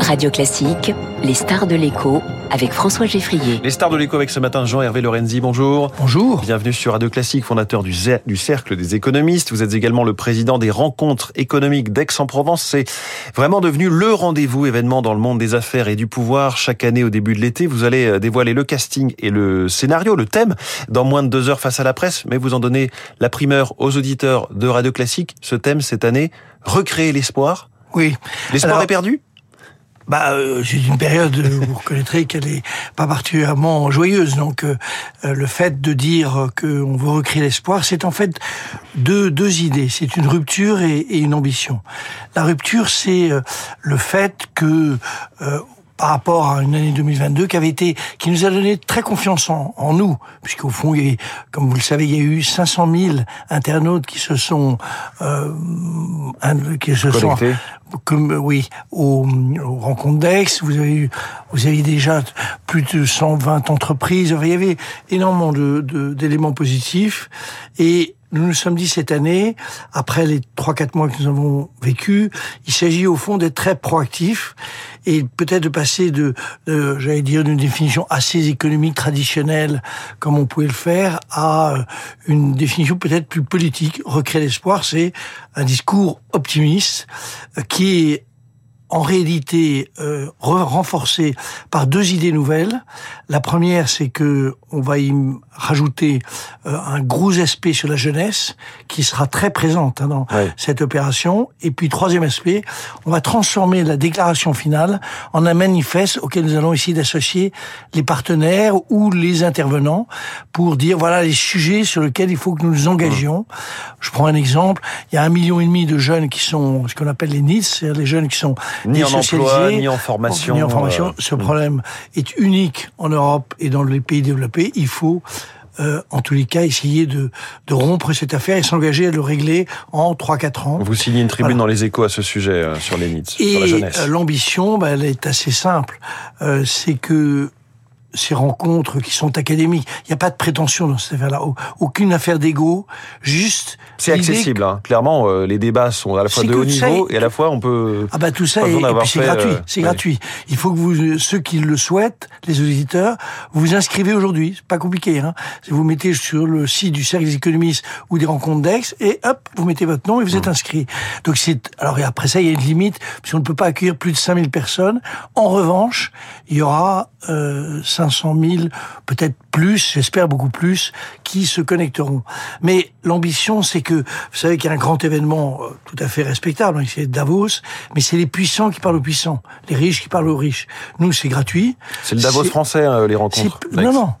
Radio Classique, les stars de l'écho avec François Geffrier. Les stars de l'écho avec ce matin Jean-Hervé Lorenzi, bonjour. Bonjour. Bienvenue sur Radio Classique, fondateur du, du Cercle des économistes. Vous êtes également le président des rencontres économiques d'Aix-en-Provence. C'est vraiment devenu le rendez-vous événement dans le monde des affaires et du pouvoir. Chaque année au début de l'été, vous allez euh, dévoiler le casting et le scénario, le thème, dans moins de deux heures face à la presse. Mais vous en donnez la primeur aux auditeurs de Radio Classique. Ce thème cette année, recréer l'espoir. Oui. L'espoir Alors- est perdu? Bah, euh, c'est une période, euh, vous reconnaîtrez qu'elle est pas particulièrement joyeuse. Donc, euh, euh, le fait de dire qu'on veut recréer l'espoir, c'est en fait deux, deux idées. C'est une rupture et, une ambition. La rupture, c'est euh, le fait que par rapport à une année 2022 qui avait été, qui nous a donné très confiance en, en nous, puisqu'au fond, il y a, eu, comme vous le savez, il y a eu 500 000 internautes qui se sont, euh, qui se sont comme oui aux, aux rencontres d'Aix, vous avez eu, vous avez déjà plus de 120 entreprises. Il y avait énormément de de- d'éléments positifs. Et nous nous sommes dit cette année, après les trois quatre mois que nous avons vécu, il s'agit au fond d'être très proactif et peut-être de passer de, de j'allais dire, d'une définition assez économique traditionnelle, comme on pouvait le faire, à euh, une définition peut-être plus politique. Recréer l'espoir, c'est un discours optimiste euh, qui est en réalité euh, re- renforcé par deux idées nouvelles. La première, c'est que on va y rajouter euh, un gros aspect sur la jeunesse qui sera très présente hein, dans Ouais. cette opération. Et puis troisième aspect, on va transformer la déclaration finale en un manifeste auquel nous allons essayer d'associer les partenaires ou les intervenants pour dire voilà les sujets sur lesquels il faut que nous nous engagions. Je prends un exemple. Il y a un million et demi de jeunes qui sont ce qu'on appelle les NIDS, c'est-à-dire les jeunes qui sont Ni en emploi, ni en formation. ni en formation. euh, Ce problème est unique en Europe et dans les pays développés. Il faut euh, en tous les cas, essayer de, de rompre cette affaire et s'engager à le régler en 3-4 ans. Vous signez une tribune Voilà. dans les échos à ce sujet, euh, sur les NITS, sur la Et jeunesse. euh, l'ambition, bah, elle est assez simple. Euh, c'est que ces rencontres qui sont académiques, il n'y a pas de prétention dans cette affaire-là. Au- Aucune affaire d'ego, juste... C'est accessible, hein. clairement. euh, les débats sont à la fois de haut niveau est- et à la fois on peut. Ah bah tout ça et, puis c'est gratuit, euh, c'est gratuit. Il faut que vous ceux qui le souhaitent, les auditeurs, vous vous inscrivez aujourd'hui, c'est pas compliqué hein. Vous mettez sur le site du Cercle des économistes ou des rencontres d'Aix et hop, vous mettez votre nom et vous Mmh. êtes inscrit. Donc c'est alors et après ça il y a une limite puisqu'on ne peut pas accueillir plus de 5000 personnes. En revanche, il y aura euh, 500 000 peut-être plus, j'espère beaucoup plus qui se connecteront. Mais l'ambition c'est que vous savez qu'il y a un grand événement euh, tout à fait respectable, hein, c'est Davos, mais c'est les puissants qui parlent aux puissants, les riches qui parlent aux riches. Nous, c'est gratuit. C'est le Davos français, hein, les rencontres. Non, non.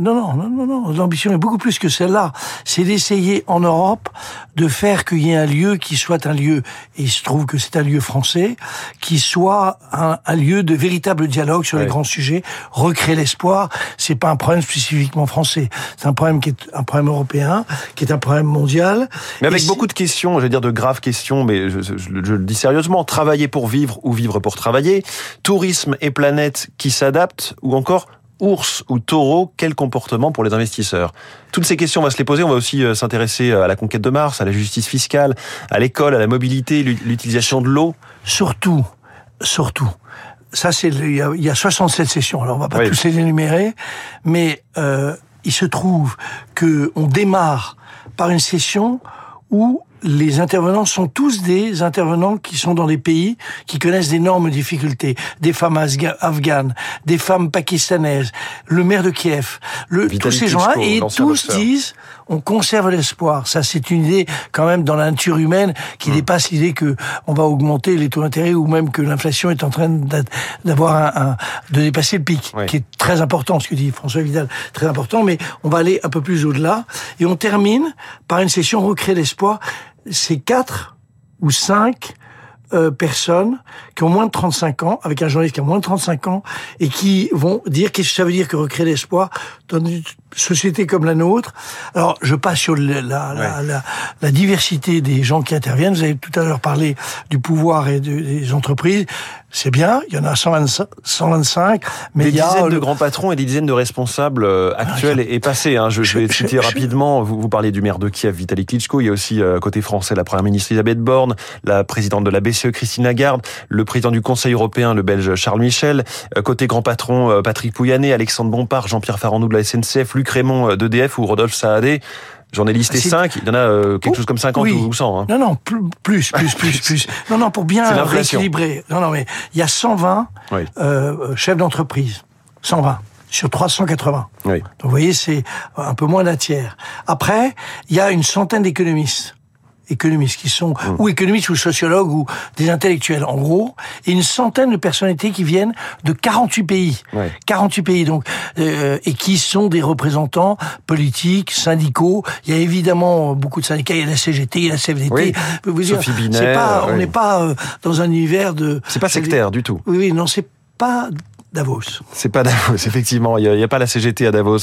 Non, non, non, non, non. L'ambition est beaucoup plus que celle-là. C'est d'essayer en Europe de faire qu'il y ait un lieu qui soit un lieu, et il se trouve que c'est un lieu français, qui soit un, un lieu de véritable dialogue sur les grands sujets. Recréer l'espoir, c'est pas un problème spécifiquement français. C'est un problème qui est un problème européen, qui est un problème mondial. Mais avec Et beaucoup de questions, j'allais dire de graves questions, mais je, je- je le dis sérieusement. Travailler pour vivre ou vivre pour travailler. Tourisme et planète qui s'adaptent ou encore ours ou taureau, quel comportement pour les investisseurs? Toutes ces questions, on va se les poser. On va aussi euh, s'intéresser à la conquête de Mars, à la justice fiscale, à l'école, à la mobilité, l'u- l'utilisation de l'eau. Surtout, surtout, ça c'est le- il y, a, il y a 67 sessions. Alors on va pas Oui. tous les énumérer, mais euh, il se trouve que on démarre par une session où les intervenants sont tous des intervenants qui sont dans des pays qui connaissent d'énormes difficultés. Des femmes afghanes, des femmes pakistanaises, le maire de Kiev, le, tous ces gens-là, et tous disent on conserve l'espoir. Ça, c'est une idée quand même dans la nature humaine qui Hmm. dépasse l'idée que on va augmenter les taux d'intérêt ou même que l'inflation est en train d'a- d'avoir un, un- de dépasser le pic, Oui. qui est très important, ce que dit François Vidal, très important. Mais on va aller un peu plus au-delà et on termine par une session recréer l'espoir. C'est quatre ou cinq euh, personnes qui ont moins de 35 ans, avec un journaliste qui a moins de 35 ans, et qui vont dire qu'est-ce que ça veut dire que recréer l'espoir dans société comme la nôtre. Alors, je passe sur la, la, la, la, diversité des gens qui interviennent. Vous avez tout à l'heure parlé du pouvoir et des entreprises c'est bien, il y en a 125, 125 mais des il y a dizaines de grands patrons et des dizaines de responsables euh, ah, actuels et, passés. Hein. Je, je, vais citer rapidement. Vous, vous parlez du maire de Kiev, Vitaly Klitschko. Il y a aussi euh, côté français la première ministre Elisabeth Borne, la présidente de la BCE Christine Lagarde, le président du Conseil européen, le Belge Charles Michel. Euh, côté grand patron, Patrick Pouyanné, Alexandre Bompard, Jean-Pierre Farandou de la SNCF, Luc Raymond d'EDF ou Rodolphe Saadé. J'en ai listé 5, il y en a euh, quelque chose comme 50 ou 100. Hein. Non, non, plus, plus, plus, plus. Non, non, pour bien rééquilibrer. Non, non, mais il y a 120 euh, chefs d'entreprise. 120 sur 380. Oui. Donc vous voyez, c'est un peu moins d'un tiers. Après, il y a une centaine d'économistes économistes qui sont mmh. ou économistes ou sociologues ou des intellectuels. En gros et une centaine de personnalités qui viennent de 48 pays. 48 pays donc euh, et qui sont des représentants politiques syndicaux. Il y a évidemment beaucoup de syndicats. Il y a la CGT il y a la CFDT oui. Sophie Binet, pas, on n'est pas euh, dans un univers de c'est pas sectaire du tout. Oui non c'est pas Davos. C'est pas Davos, effectivement. Il n'y a, pas la CGT à Davos.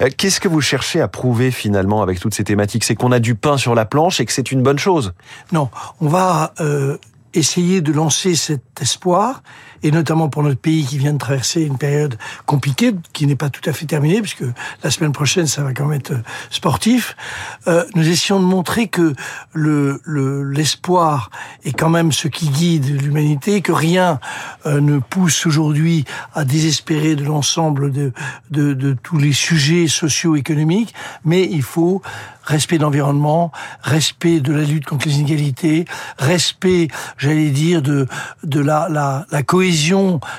Euh, qu'est-ce que vous cherchez à prouver finalement avec toutes ces thématiques? C'est qu'on a du pain sur la planche et que c'est une bonne chose? Non, on va euh, essayer de lancer cet espoir, et notamment pour notre pays qui vient de traverser une période compliquée, qui n'est pas tout à fait terminée, puisque la semaine prochaine, ça va quand même être sportif. Euh, nous essayons de montrer que le l'espoir est quand même ce qui guide l'humanité, que rien euh, ne pousse aujourd'hui à désespérer de l'ensemble de, de, de tous les sujets socio-économiques, mais il faut respect de l'environnement, respect de la lutte contre les inégalités, respect, j'allais dire, de, de la, la, la cohésion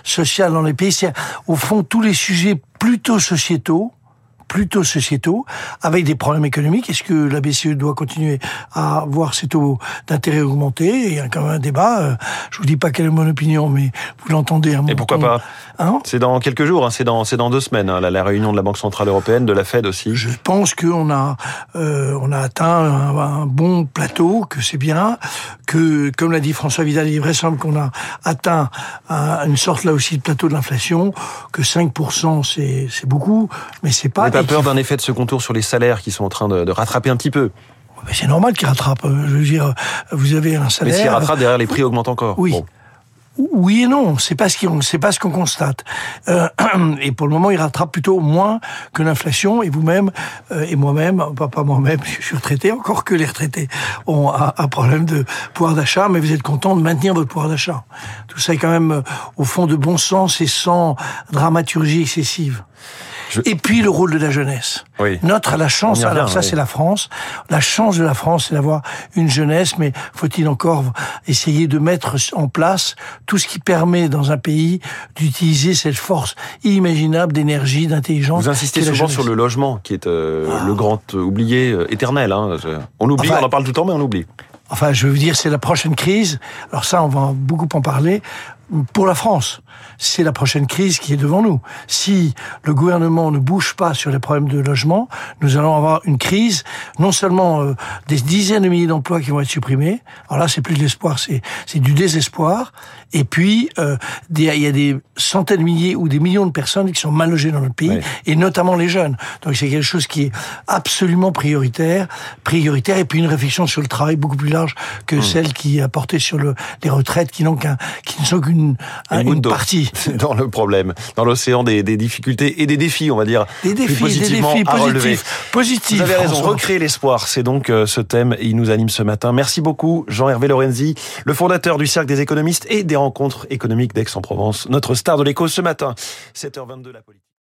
sociale dans les pays. C'est au fond tous les sujets plutôt sociétaux plutôt sociétaux, avec des problèmes économiques. Est-ce que la BCE doit continuer à voir ses taux d'intérêt augmenter? Il y a quand même un débat. Euh, je vous dis pas quelle est mon opinion, mais vous l'entendez Et pourquoi pas? Hein? C'est dans quelques jours, hein, c'est dans c'est dans deux semaines, hein, la, réunion de la Banque centrale européenne, de la Fed aussi. Je pense qu'on a euh, on a atteint un, bon plateau, que c'est bien, que comme l'a dit François Vidal, il est vrai semble qu'on a atteint une sorte là aussi de plateau de l'inflation, que 5% c'est c'est beaucoup, mais c'est pas peur d'un effet de ce contour sur les salaires qui sont en train de, rattraper un petit peu c'est normal qu'ils rattrapent. Euh, je veux dire, vous avez un salaire. Mais s'ils rattrapent derrière, les prix augmentent encore. Oui. Oui et non, c'est pas ce qu'on, c'est pas ce qu'on constate. Euh, et pour le moment, il rattrape plutôt moins que l'inflation. Et vous-même euh, et moi-même, pas, moi-même, je suis retraité, encore que les retraités ont un, problème de pouvoir d'achat, mais vous êtes content de maintenir votre pouvoir d'achat. Tout ça est quand même euh, au fond de bon sens et sans dramaturgie excessive. Et puis le rôle de la jeunesse. Oui. Notre a la chance, alors ça c'est la France, la chance de la France c'est d'avoir une jeunesse, mais faut-il encore essayer de mettre en place tout ce qui permet dans un pays d'utiliser cette force inimaginable d'énergie, d'intelligence. Vous insistez souvent sur le logement, qui est euh, ah. le grand oublié euh, éternel. Hein. On oublie, on en parle tout le temps, mais on oublie. Enfin, je veux dire, c'est la prochaine crise. Alors ça, on va beaucoup en parler pour la France. C'est la prochaine crise qui est devant nous. Si le gouvernement ne bouge pas sur les problèmes de logement, nous allons avoir une crise, non seulement euh, des dizaines de milliers d'emplois qui vont être supprimés, alors là c'est plus de l'espoir, c'est, c'est du désespoir, et puis euh, il y a des centaines de milliers ou des millions de personnes qui sont mal logées dans notre pays, et notamment les jeunes. Donc c'est quelque chose qui est absolument prioritaire, prioritaire, et puis une réflexion sur le travail beaucoup plus large que hmm. celle qui a porté sur le, les retraites qui n'ont qu'un, qui ne sont qu'une une, partie. Dans le problème, dans l'océan des, difficultés et des défis, on va dire. Des défis, des défis positifs, Vous avez raison, recréer l'espoir, c'est donc euh, ce thème, il nous anime ce matin. Merci beaucoup, Jean-Hervé Lorenzi, le fondateur du Cercle des économistes et des rencontres économiques d'Aix-en-Provence, notre star de l'écho ce matin. 7h22, la politique.